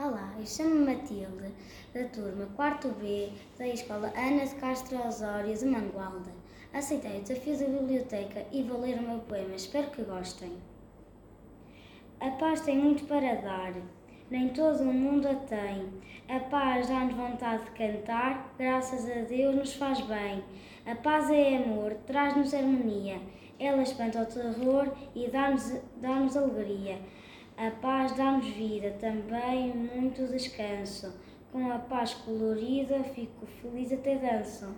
Olá, eu chamo-me Matilde, da turma 4 B da Escola Ana de Castro Osório de Mangualda. Aceitei o desafio da biblioteca e vou ler o meu poema. Espero que gostem. A paz tem muito para dar, nem todo o mundo a tem. A paz dá-nos vontade de cantar, graças a Deus nos faz bem. A paz é amor, traz-nos harmonia, ela espanta o terror e dá-nos dá alegria. A paz dá-nos vida, também muito descanso. Com a paz colorida, fico feliz até danço.